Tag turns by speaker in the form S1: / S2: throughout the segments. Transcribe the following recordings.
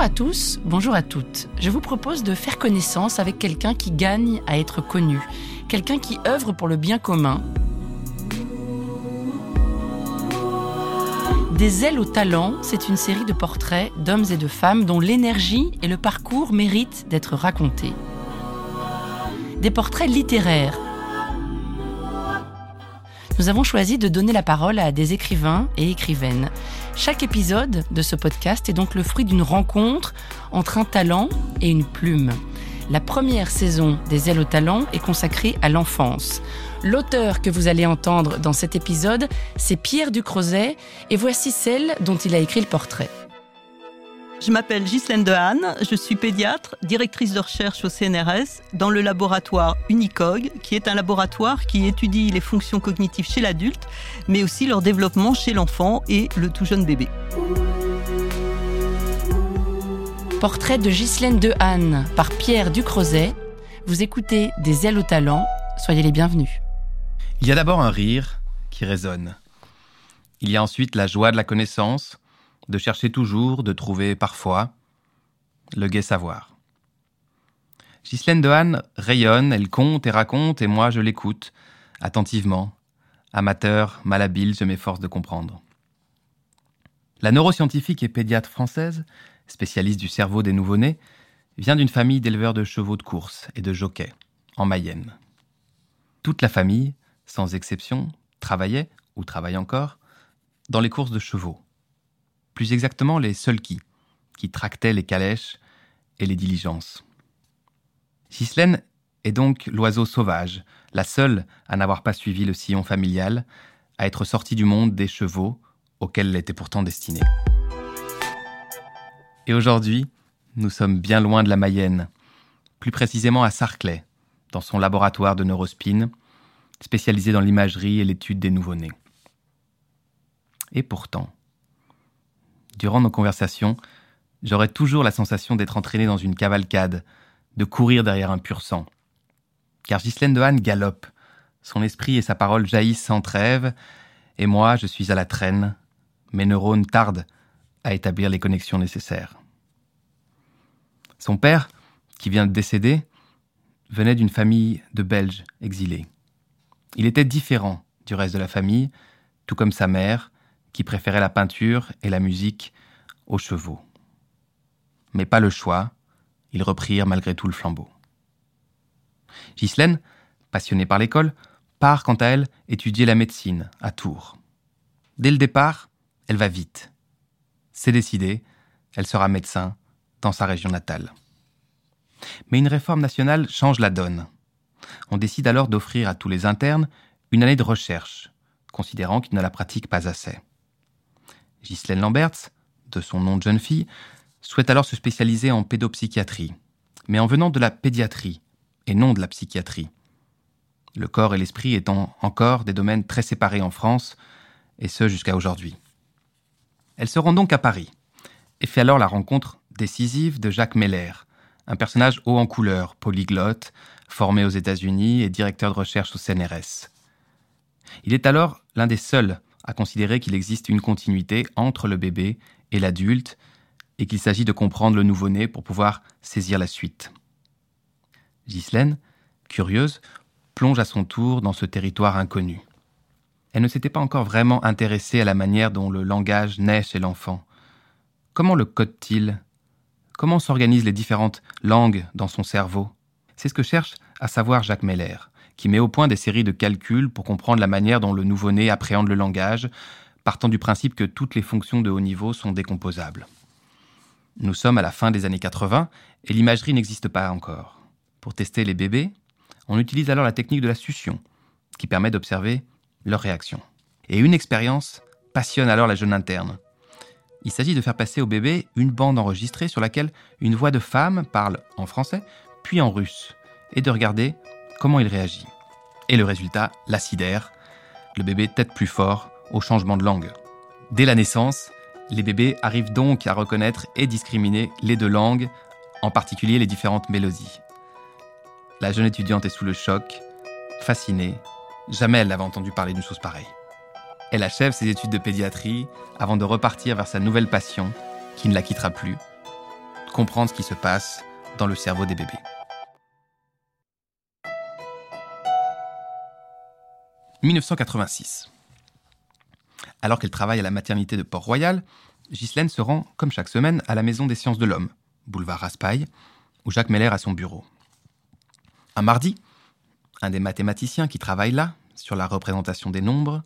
S1: Bonjour à tous, bonjour à toutes. Je vous propose de faire connaissance avec quelqu'un qui gagne à être connu, quelqu'un qui œuvre pour le bien commun. Des ailes au talent, c'est une série de portraits d'hommes et de femmes dont l'énergie et le parcours méritent d'être racontés. Des portraits littéraires nous avons choisi de donner la parole à des écrivains et écrivaines. Chaque épisode de ce podcast est donc le fruit d'une rencontre entre un talent et une plume. La première saison des Ailes au talent est consacrée à l'enfance. L'auteur que vous allez entendre dans cet épisode, c'est Pierre Ducrozet, et voici celle dont il a écrit le portrait.
S2: Je m'appelle Ghislaine Dehaene, je suis pédiatre, directrice de recherche au CNRS dans le laboratoire Unicog, qui est un laboratoire qui étudie les fonctions cognitives chez l'adulte, mais aussi leur développement chez l'enfant et le tout jeune bébé.
S1: Portrait de Ghislaine Dehaene par Pierre Ducrozet. Vous écoutez Des ailes au talent, soyez les bienvenus.
S3: Il y a d'abord un rire qui résonne. Il y a ensuite la joie de la connaissance, de chercher toujours, de trouver parfois le gai savoir. Ghislaine Dehaene rayonne, elle compte et raconte, et moi je l'écoute, attentivement. Amateur, malhabile, je m'efforce de comprendre. La neuroscientifique et pédiatre française, spécialiste du cerveau des nouveau-nés, vient d'une famille d'éleveurs de chevaux de course et de jockeys, en Mayenne. Toute la famille, sans exception, travaillait, ou travaille encore, dans les courses de chevaux plus exactement les qui, qui tractaient les calèches et les diligences. Ghislaine est donc l'oiseau sauvage, la seule à n'avoir pas suivi le sillon familial, à être sortie du monde des chevaux auxquels elle était pourtant destinée. Et aujourd'hui, nous sommes bien loin de la Mayenne, plus précisément à Sarclay, dans son laboratoire de neurospine, spécialisé dans l'imagerie et l'étude des nouveau-nés. Et pourtant, Durant nos conversations, j'aurais toujours la sensation d'être entraîné dans une cavalcade, de courir derrière un pur sang. Car Ghislaine de galope, son esprit et sa parole jaillissent sans trêve, et moi je suis à la traîne, mes neurones tardent à établir les connexions nécessaires. Son père, qui vient de décéder, venait d'une famille de Belges exilés. Il était différent du reste de la famille, tout comme sa mère, qui préféraient la peinture et la musique aux chevaux. Mais pas le choix, ils reprirent malgré tout le flambeau. Ghislaine, passionnée par l'école, part quant à elle étudier la médecine à Tours. Dès le départ, elle va vite. C'est décidé, elle sera médecin dans sa région natale. Mais une réforme nationale change la donne. On décide alors d'offrir à tous les internes une année de recherche, considérant qu'ils ne la pratiquent pas assez. Ghislaine Lamberts, de son nom de jeune fille, souhaite alors se spécialiser en pédopsychiatrie, mais en venant de la pédiatrie et non de la psychiatrie. Le corps et l'esprit étant encore des domaines très séparés en France, et ce jusqu'à aujourd'hui. Elle se rend donc à Paris et fait alors la rencontre décisive de Jacques Meller, un personnage haut en couleur, polyglotte, formé aux États-Unis et directeur de recherche au CNRS. Il est alors l'un des seuls à considérer qu'il existe une continuité entre le bébé et l'adulte et qu'il s'agit de comprendre le nouveau-né pour pouvoir saisir la suite. Ghislaine, curieuse, plonge à son tour dans ce territoire inconnu. Elle ne s'était pas encore vraiment intéressée à la manière dont le langage naît chez l'enfant. Comment le code-t-il? Comment s'organisent les différentes langues dans son cerveau? C'est ce que cherche à savoir Jacques Meller qui met au point des séries de calculs pour comprendre la manière dont le nouveau-né appréhende le langage, partant du principe que toutes les fonctions de haut niveau sont décomposables. Nous sommes à la fin des années 80 et l'imagerie n'existe pas encore. Pour tester les bébés, on utilise alors la technique de la succion, qui permet d'observer leurs réactions. Et une expérience passionne alors la jeune interne. Il s'agit de faire passer au bébé une bande enregistrée sur laquelle une voix de femme parle en français, puis en russe, et de regarder comment il réagit. Et le résultat, l'acidaire. Le bébé tête plus fort au changement de langue. Dès la naissance, les bébés arrivent donc à reconnaître et discriminer les deux langues, en particulier les différentes mélodies. La jeune étudiante est sous le choc, fascinée. Jamais elle n'avait entendu parler d'une chose pareille. Elle achève ses études de pédiatrie avant de repartir vers sa nouvelle passion, qui ne la quittera plus, comprendre ce qui se passe dans le cerveau des bébés. 1986. Alors qu'elle travaille à la maternité de Port-Royal, Ghislaine se rend, comme chaque semaine, à la Maison des sciences de l'homme, boulevard Raspail, où Jacques Meller a son bureau. Un mardi, un des mathématiciens qui travaille là, sur la représentation des nombres,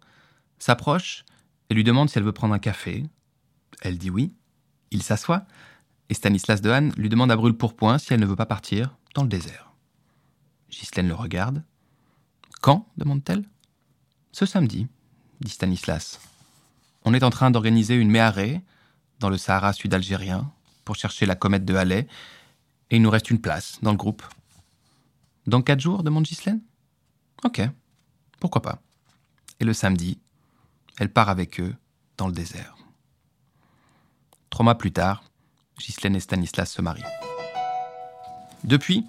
S3: s'approche et lui demande si elle veut prendre un café. Elle dit oui. Il s'assoit et Stanislas Dehaene lui demande à brûle pourpoint si elle ne veut pas partir dans le désert. Ghislaine le regarde. Quand? demande-t-elle. Ce samedi, dit Stanislas. On est en train d'organiser une méharée dans le Sahara sud-algérien pour chercher la comète de Halley et il nous reste une place dans le groupe. Dans quatre jours demande Ghislaine. Ok, pourquoi pas. Et le samedi, elle part avec eux dans le désert. Trois mois plus tard, Ghislaine et Stanislas se marient. Depuis,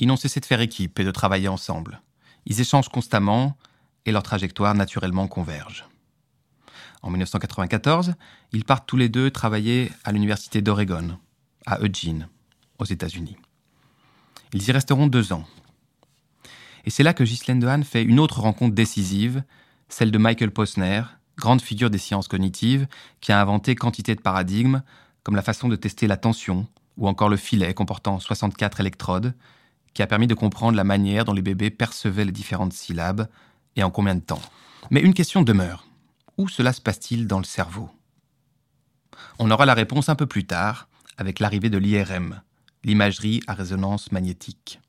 S3: ils n'ont cessé de faire équipe et de travailler ensemble. Ils échangent constamment et leurs trajectoires naturellement convergent. En 1994, ils partent tous les deux travailler à l'université d'Oregon, à Eugene, aux États-Unis. Ils y resteront deux ans. Et c'est là que Ghislaine Dehaene fait une autre rencontre décisive, celle de Michael Posner, grande figure des sciences cognitives, qui a inventé quantité de paradigmes, comme la façon de tester la tension, ou encore le filet comportant 64 électrodes, qui a permis de comprendre la manière dont les bébés percevaient les différentes syllabes, et en combien de temps? Mais une question demeure. Où cela se passe-t-il dans le cerveau? On aura la réponse un peu plus tard, avec l'arrivée de l'IRM, l'imagerie à résonance magnétique.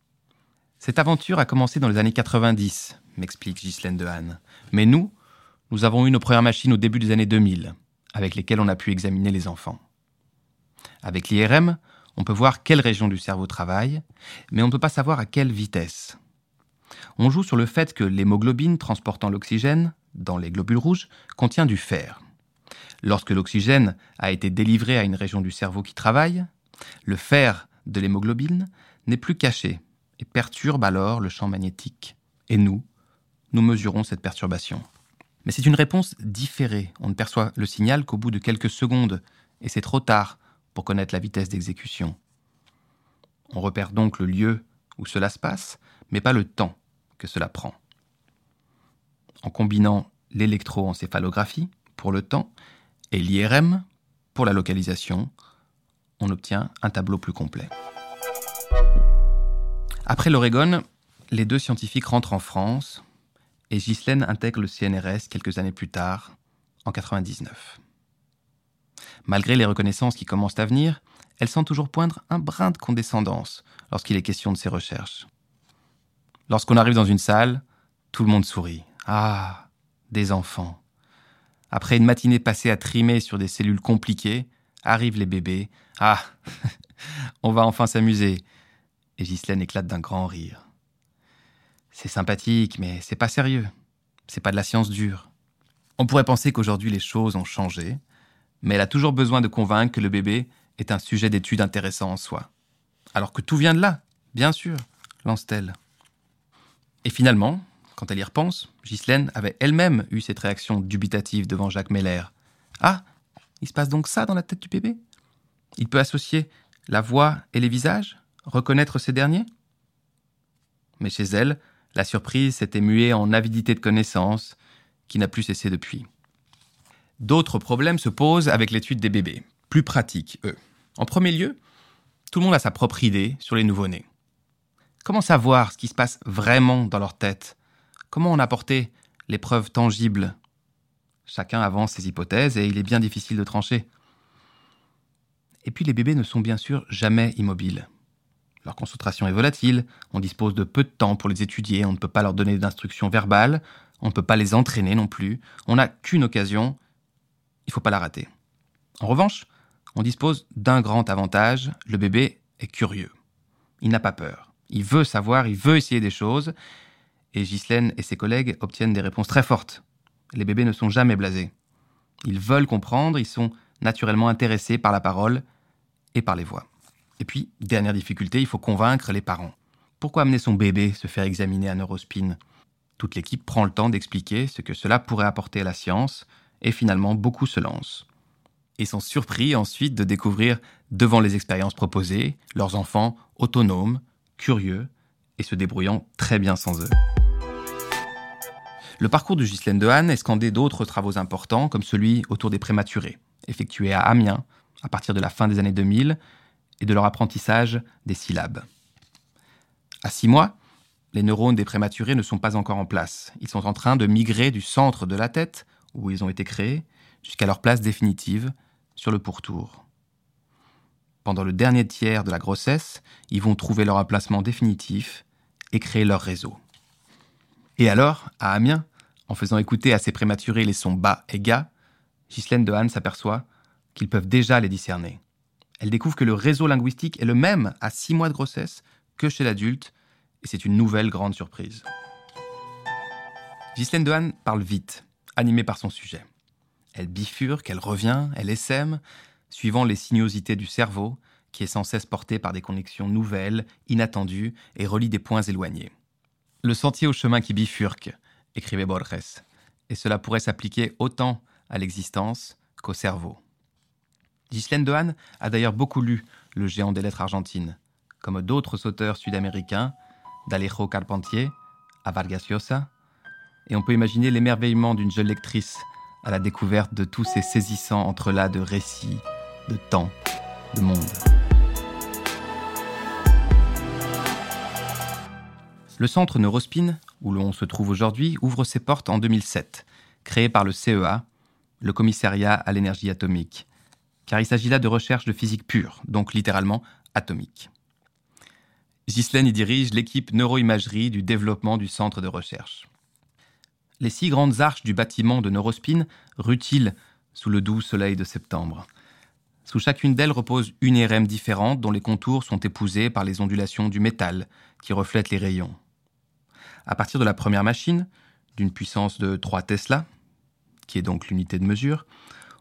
S3: Cette aventure a commencé dans les années 90, m'explique Ghislaine Dehaene. Mais nous, nous avons eu nos premières machines au début des années 2000, avec lesquelles on a pu examiner les enfants. Avec l'IRM, on peut voir quelle région du cerveau travaille, mais on ne peut pas savoir à quelle vitesse. On joue sur le fait que l'hémoglobine transportant l'oxygène, dans les globules rouges, contient du fer. Lorsque l'oxygène a été délivré à une région du cerveau qui travaille, le fer de l'hémoglobine n'est plus caché et perturbe alors le champ magnétique. Et nous, nous mesurons cette perturbation. Mais c'est une réponse différée. On ne perçoit le signal qu'au bout de quelques secondes, et c'est trop tard pour connaître la vitesse d'exécution. On repère donc le lieu où cela se passe, mais pas le temps cela prend. En combinant l'électroencéphalographie pour le temps et l'IRM pour la localisation, on obtient un tableau plus complet. Après l'Oregon, les deux scientifiques rentrent en France et Ghislaine intègre le CNRS quelques années plus tard, en 99. Malgré les reconnaissances qui commencent à venir, elle sent toujours poindre un brin de condescendance lorsqu'il est question de ses recherches. Lorsqu'on arrive dans une salle, tout le monde sourit. Ah, des enfants. Après une matinée passée à trimer sur des cellules compliquées, arrivent les bébés. Ah, on va enfin s'amuser. Et Ghislaine éclate d'un grand rire. C'est sympathique, mais c'est pas sérieux. C'est pas de la science dure. On pourrait penser qu'aujourd'hui les choses ont changé, mais elle a toujours besoin de convaincre que le bébé est un sujet d'étude intéressant en soi. Alors que tout vient de là, bien sûr, lance-t-elle. Et finalement, quand elle y repense, Ghislaine avait elle-même eu cette réaction dubitative devant Jacques Meller. Ah, il se passe donc ça dans la tête du bébé? Il peut associer la voix et les visages Reconnaître ces derniers? Mais chez elle, la surprise s'était muée en avidité de connaissances, qui n'a plus cessé depuis. D'autres problèmes se posent avec l'étude des bébés, plus pratiques, eux. En premier lieu, tout le monde a sa propre idée sur les nouveau-nés. Comment savoir ce qui se passe vraiment dans leur tête? Comment en apporter les preuves tangibles? Chacun avance ses hypothèses et il est bien difficile de trancher. Et puis les bébés ne sont bien sûr jamais immobiles. Leur concentration est volatile, on dispose de peu de temps pour les étudier, on ne peut pas leur donner d'instructions verbales, on ne peut pas les entraîner non plus, on n'a qu'une occasion, il ne faut pas la rater. En revanche, on dispose d'un grand avantage, le bébé est curieux. Il n'a pas peur. Il veut savoir, il veut essayer des choses, et Ghislaine et ses collègues obtiennent des réponses très fortes. Les bébés ne sont jamais blasés. Ils veulent comprendre, ils sont naturellement intéressés par la parole et par les voix. Et puis, dernière difficulté, il faut convaincre les parents. Pourquoi amener son bébé se faire examiner à Neurospin Toute l'équipe prend le temps d'expliquer ce que cela pourrait apporter à la science, et finalement beaucoup se lancent. et sont surpris ensuite de découvrir, devant les expériences proposées, leurs enfants autonomes, curieux et se débrouillant très bien sans eux. Le parcours de Ghislaine Dehaene est scandé d'autres travaux importants, comme celui autour des prématurés, effectué à Amiens à partir de la fin des années 2000, et de leur apprentissage des syllabes. À six mois, les neurones des prématurés ne sont pas encore en place. Ils sont en train de migrer du centre de la tête, où ils ont été créés, jusqu'à leur place définitive, sur le pourtour. Pendant le dernier tiers de la grossesse, ils vont trouver leur emplacement définitif et créer leur réseau. Et alors, à Amiens, en faisant écouter à ces prématurés les sons bas et ga, Ghislaine Dehaene s'aperçoit qu'ils peuvent déjà les discerner. Elle découvre que le réseau linguistique est le même à six mois de grossesse que chez l'adulte, et c'est une nouvelle grande surprise. Ghislaine Dehaene parle vite, animée par son sujet. Elle bifurque, elle revient, elle essaime, suivant les sinuosités du cerveau, qui est sans cesse porté par des connexions nouvelles, inattendues, et relie des points éloignés. Le sentier au chemin qui bifurque, écrivait Borges, et cela pourrait s'appliquer autant à l'existence qu'au cerveau. Ghislaine Dehaene a d'ailleurs beaucoup lu le géant des lettres argentines, comme d'autres auteurs sud-américains, d'Alejo Carpentier à Vargas Llosa, et on peut imaginer l'émerveillement d'une jeune lectrice à la découverte de tous ces saisissants entrelacs de récits, de temps, de monde. Le centre Neurospin, où l'on se trouve aujourd'hui, ouvre ses portes en 2007, créé par le CEA, le Commissariat à l'énergie atomique, car il s'agit là de recherche de physique pure, donc littéralement atomique. Ghislaine y dirige l'équipe neuroimagerie du développement du centre de recherche. Les six grandes arches du bâtiment de Neurospin rutilent sous le doux soleil de septembre. Sous chacune d'elles repose une IRM différente dont les contours sont épousés par les ondulations du métal qui reflètent les rayons. À partir de la première machine, d'une puissance de 3 Tesla, qui est donc l'unité de mesure,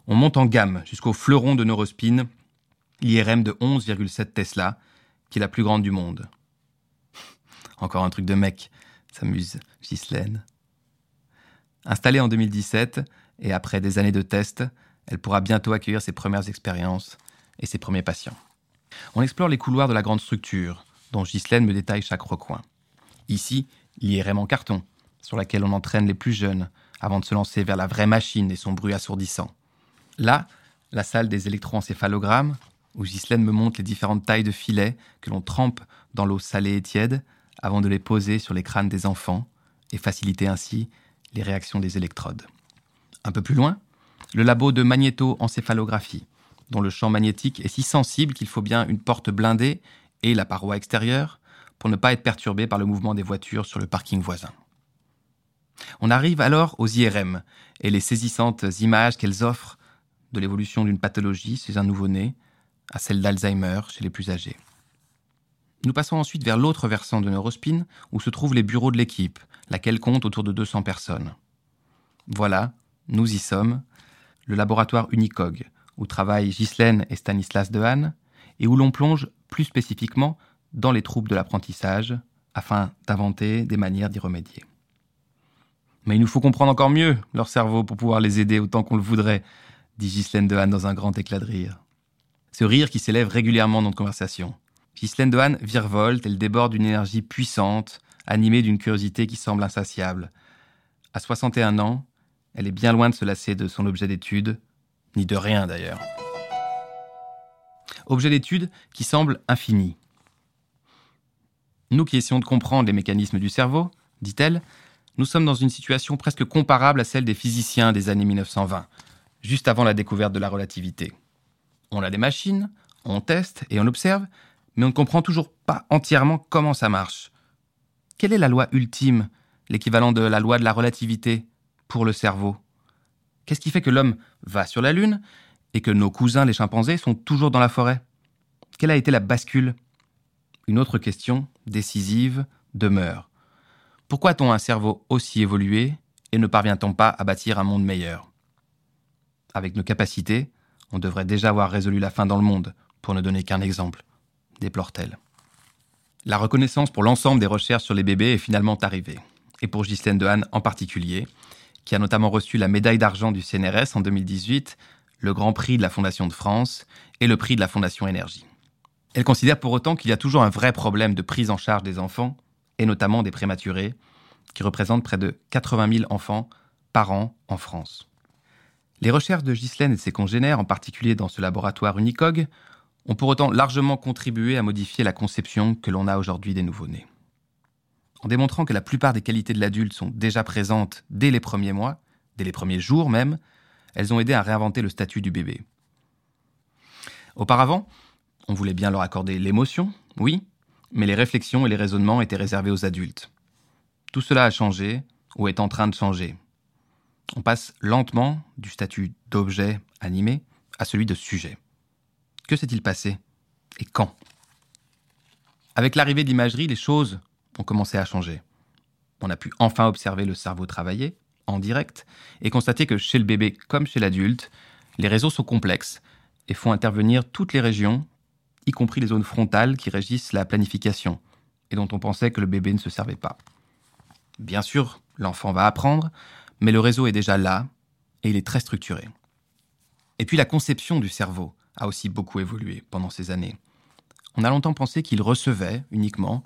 S3: on monte en gamme jusqu'au fleuron de Neurospin, l'IRM de 11,7 Tesla, qui est la plus grande du monde. Encore un truc de mec, s'amuse Ghislaine. Installée en 2017, et après des années de tests, elle pourra bientôt accueillir ses premières expériences et ses premiers patients. On explore les couloirs de la grande structure, dont Ghislaine me détaille chaque recoin. Ici, l'IRM en carton, sur laquelle on entraîne les plus jeunes, avant de se lancer vers la vraie machine et son bruit assourdissant. Là, la salle des électroencéphalogrammes, où Ghislaine me montre les différentes tailles de filets que l'on trempe dans l'eau salée et tiède avant de les poser sur les crânes des enfants et faciliter ainsi les réactions des électrodes. Un peu plus loin, le labo de magnétoencéphalographie, dont le champ magnétique est si sensible qu'il faut bien une porte blindée et la paroi extérieure pour ne pas être perturbé par le mouvement des voitures sur le parking voisin. On arrive alors aux IRM et les saisissantes images qu'elles offrent de l'évolution d'une pathologie chez un nouveau-né à celle d'Alzheimer chez les plus âgés. Nous passons ensuite vers l'autre versant de Neurospin, où se trouvent les bureaux de l'équipe, laquelle compte autour de 200 personnes. Voilà, nous y sommes, le laboratoire Unicog, où travaillent Ghislaine et Stanislas Dehaene, et où l'on plonge plus spécifiquement dans les troubles de l'apprentissage, afin d'inventer des manières d'y remédier. Mais il nous faut comprendre encore mieux leur cerveau pour pouvoir les aider autant qu'on le voudrait, dit Ghislaine Dehaene dans un grand éclat de rire. Ce rire qui s'élève régulièrement dans notre conversation. Ghislaine Dehaene virevolte, elle déborde d'une énergie puissante, animée d'une curiosité qui semble insatiable. À 61 ans, elle est bien loin de se lasser de son objet d'étude, ni de rien d'ailleurs. Objet d'étude qui semble infini. Nous qui essayons de comprendre les mécanismes du cerveau, dit-elle, nous sommes dans une situation presque comparable à celle des physiciens des années 1920, juste avant la découverte de la relativité. On a des machines, on teste et on observe, mais on ne comprend toujours pas entièrement comment ça marche. Quelle est la loi ultime, l'équivalent de la loi de la relativité, pour le cerveau. Qu'est-ce qui fait que l'homme va sur la Lune et que nos cousins les chimpanzés sont toujours dans la forêt? Quelle a été la bascule? Une autre question, décisive, demeure. Pourquoi a-t-on un cerveau aussi évolué et ne parvient-on pas à bâtir un monde meilleur? Avec nos capacités, on devrait déjà avoir résolu la fin dans le monde, pour ne donner qu'un exemple, déplore-t-elle. La reconnaissance pour l'ensemble des recherches sur les bébés est finalement arrivée, et pour Ghislaine Dehaene en particulier, qui a notamment reçu la médaille d'argent du CNRS en 2018, le Grand Prix de la Fondation de France et le prix de la Fondation Énergie. Elle considère pour autant qu'il y a toujours un vrai problème de prise en charge des enfants, et notamment des prématurés, qui représentent près de 80 000 enfants par an en France. Les recherches de Ghislaine et ses congénères, en particulier dans ce laboratoire Unicog, ont pour autant largement contribué à modifier la conception que l'on a aujourd'hui des nouveau-nés. En démontrant que la plupart des qualités de l'adulte sont déjà présentes dès les premiers mois, dès les premiers jours même, elles ont aidé à réinventer le statut du bébé. Auparavant, on voulait bien leur accorder l'émotion, oui, mais les réflexions et les raisonnements étaient réservés aux adultes. Tout cela a changé, ou est en train de changer. On passe lentement du statut d'objet animé à celui de sujet. Que s'est-il passé Et quand? Avec l'arrivée de l'imagerie, les choses ont commencé à changer. On a pu enfin observer le cerveau travailler, en direct, et constater que chez le bébé comme chez l'adulte, les réseaux sont complexes et font intervenir toutes les régions, y compris les zones frontales qui régissent la planification, et dont on pensait que le bébé ne se servait pas. Bien sûr, l'enfant va apprendre, mais le réseau est déjà là, et il est très structuré. Et puis la conception du cerveau a aussi beaucoup évolué pendant ces années. On a longtemps pensé qu'il recevait uniquement,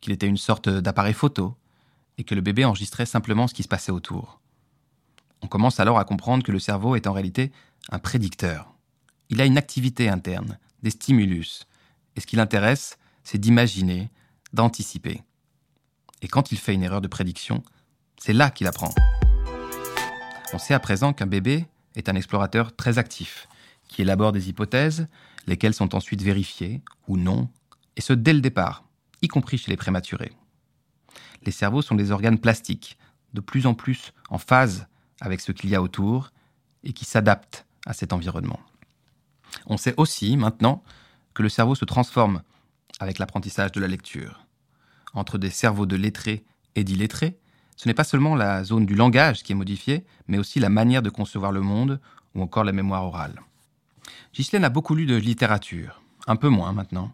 S3: qu'il était une sorte d'appareil photo, et que le bébé enregistrait simplement ce qui se passait autour. On commence alors à comprendre que le cerveau est en réalité un prédicteur. Il a une activité interne, des stimulus, et ce qui l'intéresse, c'est d'imaginer, d'anticiper. Et quand il fait une erreur de prédiction, c'est là qu'il apprend. On sait à présent qu'un bébé est un explorateur très actif, qui élabore des hypothèses, lesquelles sont ensuite vérifiées ou non, et ce dès le départ, y compris chez les prématurés les cerveaux sont des organes plastiques, de plus en plus en phase avec ce qu'il y a autour et qui s'adaptent à cet environnement. On sait aussi maintenant que le cerveau se transforme avec l'apprentissage de la lecture. Entre des cerveaux de lettrés et d'illettrés, ce n'est pas seulement la zone du langage qui est modifiée, mais aussi la manière de concevoir le monde ou encore la mémoire orale. Ghislaine a beaucoup lu de littérature, un peu moins maintenant.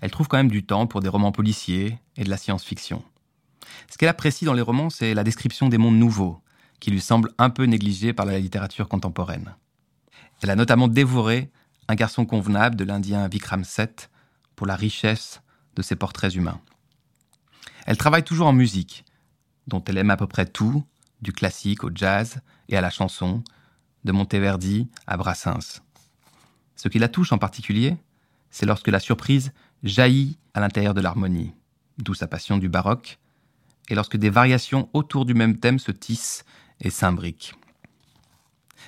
S3: Elle trouve quand même du temps pour des romans policiers et de la science-fiction. Ce qu'elle apprécie dans les romans, c'est la description des mondes nouveaux, qui lui semble un peu négligée par la littérature contemporaine. Elle a notamment dévoré Un garçon convenable de l'Indien Vikram Seth pour la richesse de ses portraits humains. Elle travaille toujours en musique, dont elle aime à peu près tout, du classique au jazz et à la chanson, de Monteverdi à Brassens. Ce qui la touche en particulier, c'est lorsque la surprise jaillit à l'intérieur de l'harmonie, d'où sa passion du baroque, et lorsque des variations autour du même thème se tissent et s'imbriquent.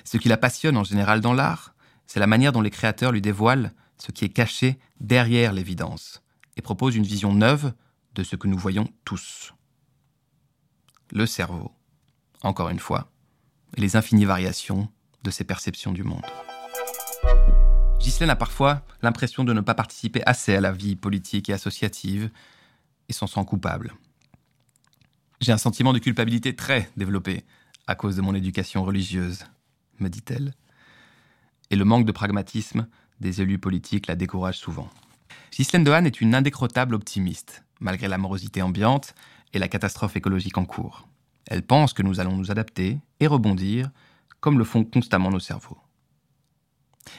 S3: Ce qui la passionne en général dans l'art, c'est la manière dont les créateurs lui dévoilent ce qui est caché derrière l'évidence et proposent une vision neuve de ce que nous voyons tous. Le cerveau, encore une fois, et les infinies variations de ses perceptions du monde. Ghislaine a parfois l'impression de ne pas participer assez à la vie politique et associative et s'en sent coupable. J'ai un sentiment de culpabilité très développé à cause de mon éducation religieuse, me dit-elle. Et le manque de pragmatisme des élus politiques la décourage souvent. Ghislaine Dehaene est une indécrottable optimiste, malgré la morosité ambiante et la catastrophe écologique en cours. Elle pense que nous allons nous adapter et rebondir, comme le font constamment nos cerveaux.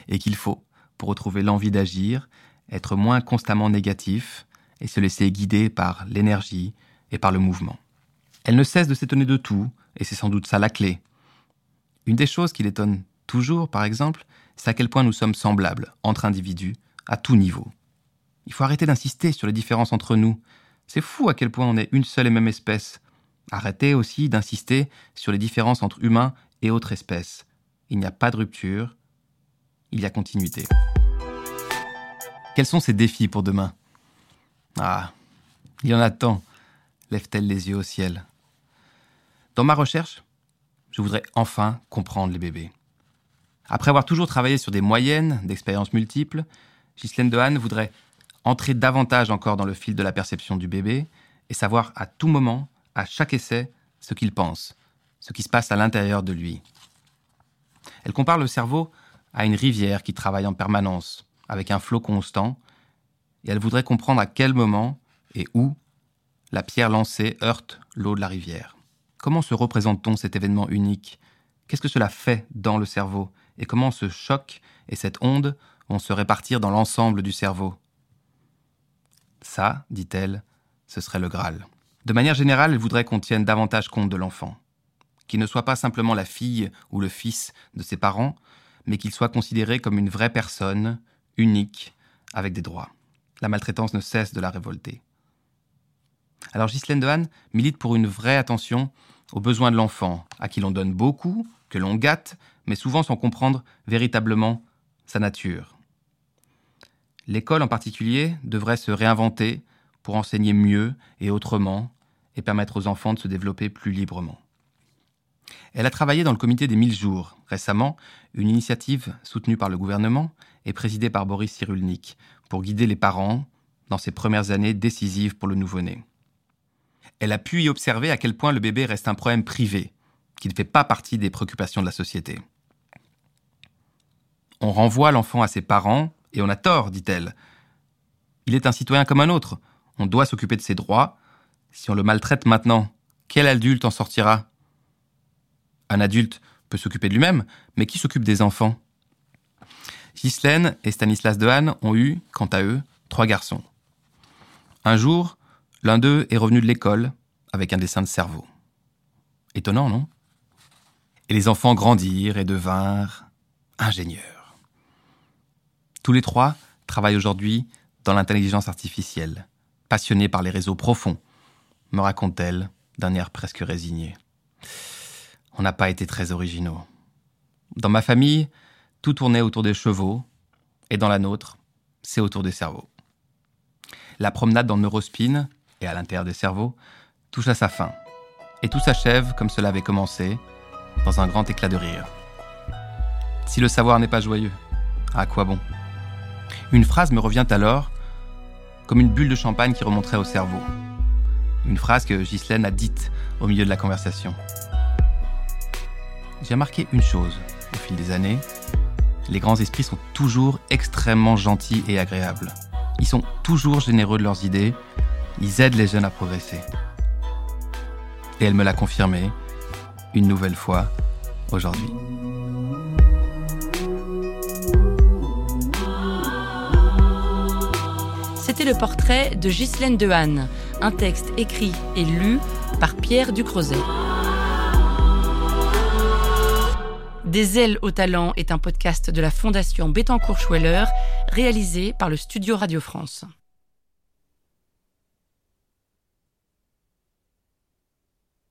S3: Et qu'il faut, pour retrouver l'envie d'agir, être moins constamment négatif et se laisser guider par l'énergie et par le mouvement. Elle ne cesse de s'étonner de tout, et c'est sans doute ça la clé. Une des choses qui l'étonne toujours, par exemple, c'est à quel point nous sommes semblables, entre individus, à tout niveau. Il faut arrêter d'insister sur les différences entre nous. C'est fou à quel point on est une seule et même espèce. Arrêtez aussi d'insister sur les différences entre humains et autres espèces. Il n'y a pas de rupture, il y a continuité. Quels sont ces défis pour demain? Ah, il y en a tant, lève-t-elle les yeux au ciel? Dans ma recherche, je voudrais enfin comprendre les bébés. Après avoir toujours travaillé sur des moyennes d'expériences multiples, Ghislaine Dehaene voudrait entrer davantage encore dans le fil de la perception du bébé et savoir à tout moment, à chaque essai, ce qu'il pense, ce qui se passe à l'intérieur de lui. Elle compare le cerveau à une rivière qui travaille en permanence, avec un flot constant, et elle voudrait comprendre à quel moment et où la pierre lancée heurte l'eau de la rivière. Comment se représente-t-on cet événement unique? Qu'est-ce que cela fait dans le cerveau? Et comment ce choc et cette onde vont se répartir dans l'ensemble du cerveau? Ça, dit-elle, ce serait le Graal. De manière générale, elle voudrait qu'on tienne davantage compte de l'enfant, qu'il ne soit pas simplement la fille ou le fils de ses parents, mais qu'il soit considéré comme une vraie personne, unique, avec des droits. La maltraitance ne cesse de la révolter. Alors Ghislaine Dehaene milite pour une vraie attention aux besoins de l'enfant, à qui l'on donne beaucoup, que l'on gâte, mais souvent sans comprendre véritablement sa nature. L'école en particulier devrait se réinventer pour enseigner mieux et autrement et permettre aux enfants de se développer plus librement. Elle a travaillé dans le comité des 1000 jours, récemment, une initiative soutenue par le gouvernement et présidée par Boris Cyrulnik, pour guider les parents dans ces premières années décisives pour le nouveau-né. Elle a pu y observer à quel point le bébé reste un problème privé, qui ne fait pas partie des préoccupations de la société. On renvoie l'enfant à ses parents, et on a tort, dit-elle. Il est un citoyen comme un autre. On doit s'occuper de ses droits. Si on le maltraite maintenant, quel adulte en sortira? Un adulte peut s'occuper de lui-même, mais qui s'occupe des enfants? Ghislaine et Stanislas Dehaene ont eu, quant à eux, trois garçons. Un jour, l'un d'eux est revenu de l'école avec un dessin de cerveau. Étonnant, non? Et les enfants grandirent et devinrent ingénieurs. Tous les trois travaillent aujourd'hui dans l'intelligence artificielle, passionnés par les réseaux profonds, me raconte-t-elle d'un air presque résigné. On n'a pas été très originaux. Dans ma famille, tout tournait autour des chevaux, et dans la nôtre, c'est autour des cerveaux. La promenade dans le neurospin, et à l'intérieur des cerveaux, touche à sa fin, et tout s'achève comme cela avait commencé, dans un grand éclat de rire. Si le savoir n'est pas joyeux, à quoi bon? Une phrase me revient alors, comme une bulle de champagne qui remonterait au cerveau. Une phrase que Ghislaine a dite au milieu de la conversation. J'ai remarqué une chose au fil des années, les grands esprits sont toujours extrêmement gentils et agréables. Ils sont toujours généreux de leurs idées, ils aident les jeunes à progresser. Et elle me l'a confirmé, une nouvelle fois, aujourd'hui.
S1: C'était le portrait de Ghislaine Dehaene, un texte écrit et lu par Pierre Ducrozet. Des ailes au talent est un podcast de la Fondation Bettencourt-Schweller réalisé par le Studio Radio France.